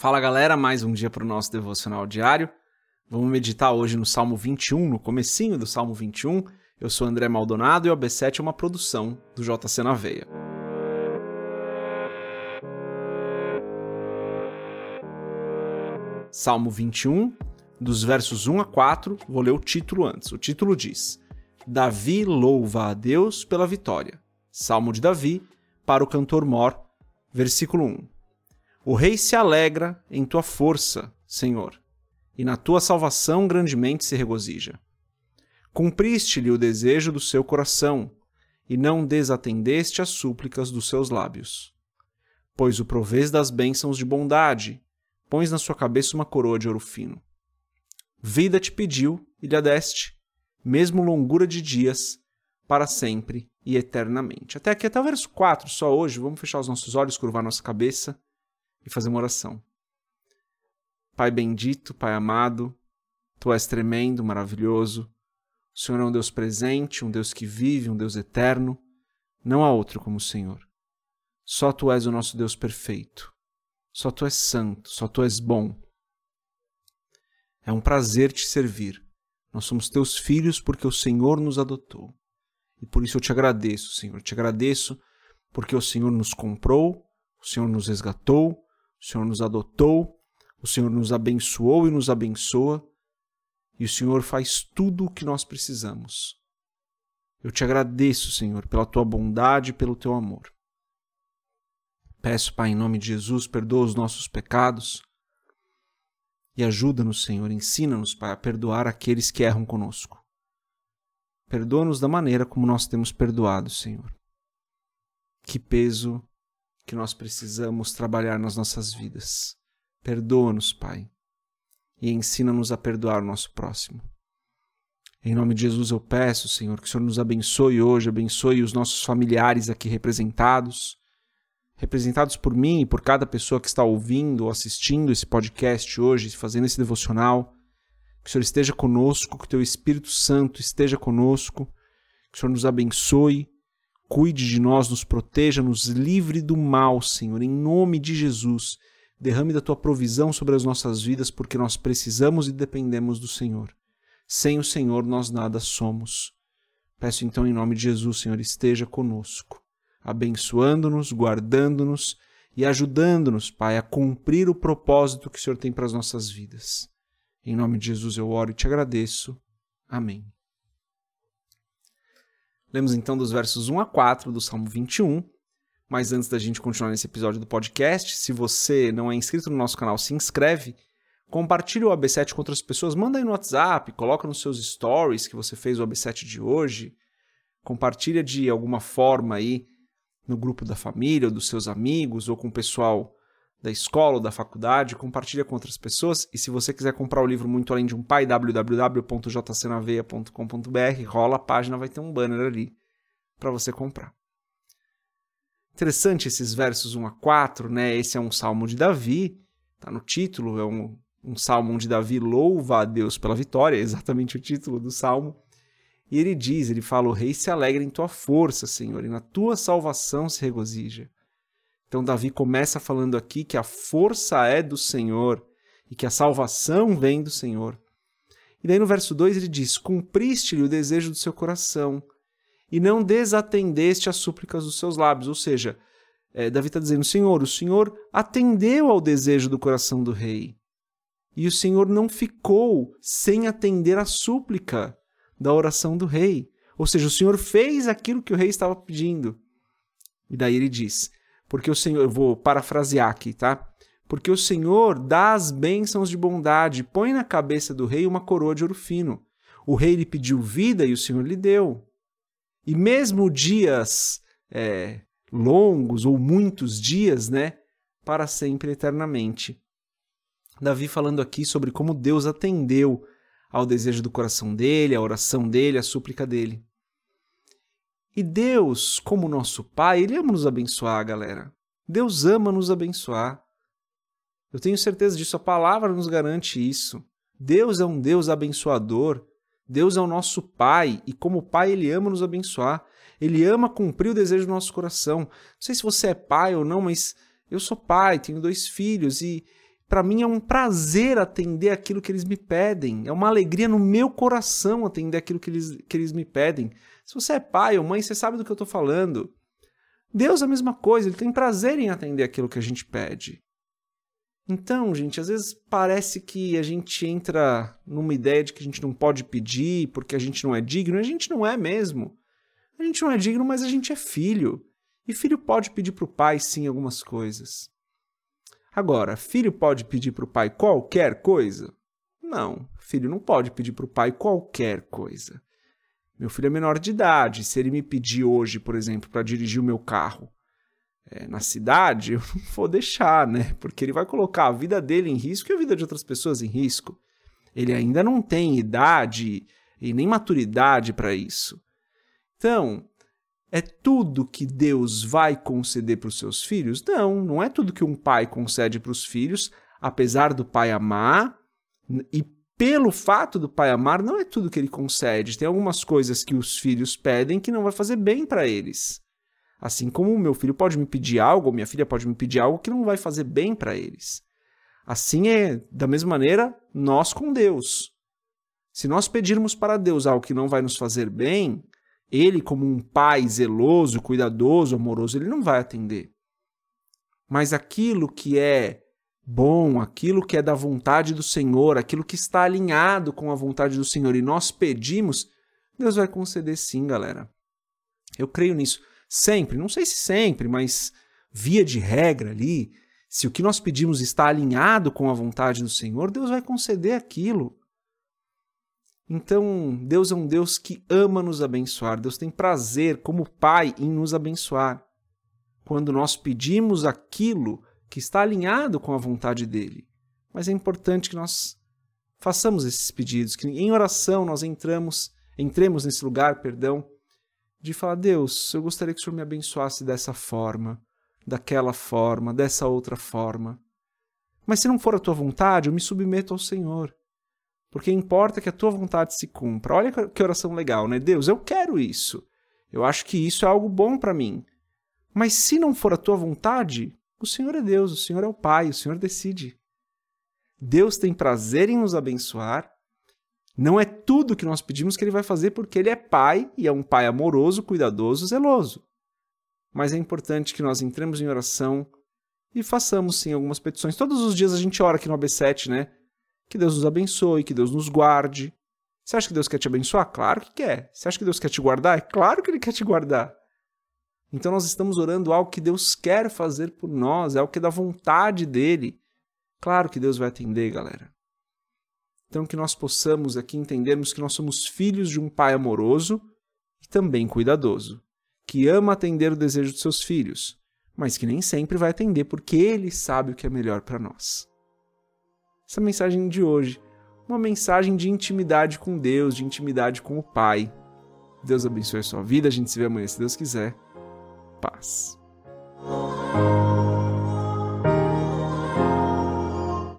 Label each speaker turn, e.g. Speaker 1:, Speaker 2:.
Speaker 1: Fala galera, mais um dia para o nosso devocional diário. Vamos meditar hoje no Salmo 21, no comecinho do Salmo 21. Eu sou André Maldonado e o AB7 é uma produção do JC na Veia. Salmo 21, dos versos 1 a 4, vou ler o título antes. O título diz: Davi louva a Deus pela vitória. Salmo de Davi, para o cantor Mor, versículo 1. O rei se alegra em tua força, Senhor, e na tua salvação grandemente se regozija. Cumpriste-lhe o desejo do seu coração, e não desatendeste as súplicas dos seus lábios. Pois o provês das bênçãos de bondade, pões na sua cabeça uma coroa de ouro fino. Vida te pediu e lhe deste, mesmo longura de dias, para sempre e eternamente. Até aqui, até o verso 4, só hoje, vamos fechar os nossos olhos, curvar nossa cabeça e fazer uma oração. Pai bendito, Pai amado, Tu és tremendo, maravilhoso. O Senhor é um Deus presente, um Deus que vive, um Deus eterno. Não há outro como o Senhor. Só Tu és o nosso Deus perfeito. Só Tu és santo, só Tu és bom. É um prazer te servir. Nós somos Teus filhos porque o Senhor nos adotou. E por isso eu te agradeço, Senhor. Te agradeço porque o Senhor nos comprou, o Senhor nos resgatou, o Senhor nos adotou, o Senhor nos abençoou e nos abençoa, e o Senhor faz tudo o que nós precisamos. Eu te agradeço, Senhor, pela tua bondade e pelo teu amor. Peço, Pai, em nome de Jesus, perdoa os nossos pecados e ajuda-nos, Senhor, ensina-nos, Pai, a perdoar aqueles que erram conosco. Perdoa-nos da maneira como nós temos perdoado, Senhor. Que peso que nós precisamos trabalhar nas nossas vidas. Perdoa-nos, Pai, e ensina-nos a perdoar o nosso próximo. Em nome de Jesus eu peço, Senhor, que o Senhor nos abençoe hoje, abençoe os nossos familiares aqui representados, representados por mim e por cada pessoa que está ouvindo ou assistindo esse podcast hoje, fazendo esse devocional. Que o Senhor esteja conosco, que o Teu Espírito Santo esteja conosco, que o Senhor nos abençoe, Cuide de nós, nos proteja, nos livre do mal, Senhor, em nome de Jesus. Derrame da tua provisão sobre as nossas vidas, porque nós precisamos e dependemos do Senhor. Sem o Senhor nós nada somos. Peço então em nome de Jesus, Senhor, esteja conosco, abençoando-nos, guardando-nos e ajudando-nos, Pai, a cumprir o propósito que o Senhor tem para as nossas vidas. Em nome de Jesus eu oro e te agradeço. Amém. Lemos então dos versos 1 a 4 do Salmo 21. Mas antes da gente continuar nesse episódio do podcast, se você não é inscrito no nosso canal, se inscreve, compartilhe o AB7 com outras pessoas, manda aí no WhatsApp, coloca nos seus stories que você fez o AB7 de hoje, compartilha de alguma forma aí no grupo da família, ou dos seus amigos, ou com o pessoal da escola ou da faculdade, compartilha com outras pessoas. E se você quiser comprar o livro Muito Além de um Pai, www.jcnaveia.com.br, rola a página, vai ter um banner ali para você comprar. Interessante esses versos 1 a 4, né? Esse é um salmo de Davi, tá no título, é um, um salmo onde Davi louva a Deus pela vitória, é exatamente o título do salmo. E ele diz, ele fala, o rei se alegra em tua força, Senhor, e na tua salvação se regozija. Então, Davi começa falando aqui que a força é do Senhor e que a salvação vem do Senhor. E daí no verso 2 ele diz: Cumpriste-lhe o desejo do seu coração e não desatendeste as súplicas dos seus lábios. Ou seja, é, Davi está dizendo: Senhor, o Senhor atendeu ao desejo do coração do rei. E o Senhor não ficou sem atender a súplica da oração do rei. Ou seja, o Senhor fez aquilo que o rei estava pedindo. E daí ele diz: porque o Senhor, eu vou parafrasear aqui, tá? Porque o Senhor dá as bênçãos de bondade, põe na cabeça do rei uma coroa de ouro fino. O rei lhe pediu vida e o Senhor lhe deu. E mesmo dias é, longos ou muitos dias, né? Para sempre, eternamente. Davi falando aqui sobre como Deus atendeu ao desejo do coração dele, à oração dele, à súplica dele. E Deus, como nosso Pai, Ele ama nos abençoar, galera. Deus ama nos abençoar. Eu tenho certeza disso, a palavra nos garante isso. Deus é um Deus abençoador. Deus é o nosso Pai e, como Pai, Ele ama nos abençoar. Ele ama cumprir o desejo do nosso coração. Não sei se você é pai ou não, mas eu sou pai, tenho dois filhos e para mim é um prazer atender aquilo que eles me pedem. É uma alegria no meu coração atender aquilo que eles, que eles me pedem. Se você é pai ou mãe, você sabe do que eu estou falando. Deus é a mesma coisa, ele tem prazer em atender aquilo que a gente pede. Então, gente, às vezes parece que a gente entra numa ideia de que a gente não pode pedir porque a gente não é digno, e a gente não é mesmo. A gente não é digno, mas a gente é filho. E filho pode pedir para o pai, sim, algumas coisas. Agora, filho pode pedir para o pai qualquer coisa? Não, filho não pode pedir para o pai qualquer coisa. Meu filho é menor de idade. Se ele me pedir hoje, por exemplo, para dirigir o meu carro é, na cidade, eu não vou deixar, né? Porque ele vai colocar a vida dele em risco e a vida de outras pessoas em risco. Ele ainda não tem idade e nem maturidade para isso. Então, é tudo que Deus vai conceder para os seus filhos? Não, não é tudo que um pai concede para os filhos, apesar do pai amar, e pelo fato do pai amar, não é tudo que ele concede. Tem algumas coisas que os filhos pedem que não vai fazer bem para eles. Assim como o meu filho pode me pedir algo, ou minha filha pode me pedir algo que não vai fazer bem para eles. Assim é, da mesma maneira, nós com Deus. Se nós pedirmos para Deus algo que não vai nos fazer bem, ele, como um pai zeloso, cuidadoso, amoroso, ele não vai atender. Mas aquilo que é bom, aquilo que é da vontade do Senhor, aquilo que está alinhado com a vontade do Senhor e nós pedimos, Deus vai conceder sim, galera. Eu creio nisso. Sempre, não sei se sempre, mas via de regra ali, se o que nós pedimos está alinhado com a vontade do Senhor, Deus vai conceder aquilo. Então, Deus é um Deus que ama nos abençoar. Deus tem prazer, como Pai, em nos abençoar. Quando nós pedimos aquilo que está alinhado com a vontade dele. Mas é importante que nós façamos esses pedidos, que em oração nós entramos, entremos nesse lugar, perdão, de falar: Deus, eu gostaria que o Senhor me abençoasse dessa forma, daquela forma, dessa outra forma. Mas se não for a tua vontade, eu me submeto ao Senhor. Porque importa que a tua vontade se cumpra. Olha que oração legal, né? Deus, eu quero isso. Eu acho que isso é algo bom para mim. Mas se não for a tua vontade, o Senhor é Deus, o Senhor é o Pai, o Senhor decide. Deus tem prazer em nos abençoar. Não é tudo que nós pedimos que ele vai fazer porque ele é pai e é um pai amoroso, cuidadoso, zeloso. Mas é importante que nós entremos em oração e façamos sim algumas petições. Todos os dias a gente ora aqui no AB7, né? Que Deus nos abençoe, que Deus nos guarde. Você acha que Deus quer te abençoar? Claro que quer. Você acha que Deus quer te guardar? É claro que Ele quer te guardar. Então nós estamos orando algo que Deus quer fazer por nós, é algo que é da vontade dele. Claro que Deus vai atender, galera. Então que nós possamos aqui entendermos que nós somos filhos de um pai amoroso e também cuidadoso, que ama atender o desejo dos seus filhos, mas que nem sempre vai atender porque ele sabe o que é melhor para nós essa mensagem de hoje. Uma mensagem de intimidade com Deus, de intimidade com o Pai. Deus abençoe a sua vida. A gente se vê amanhã, se Deus quiser. Paz.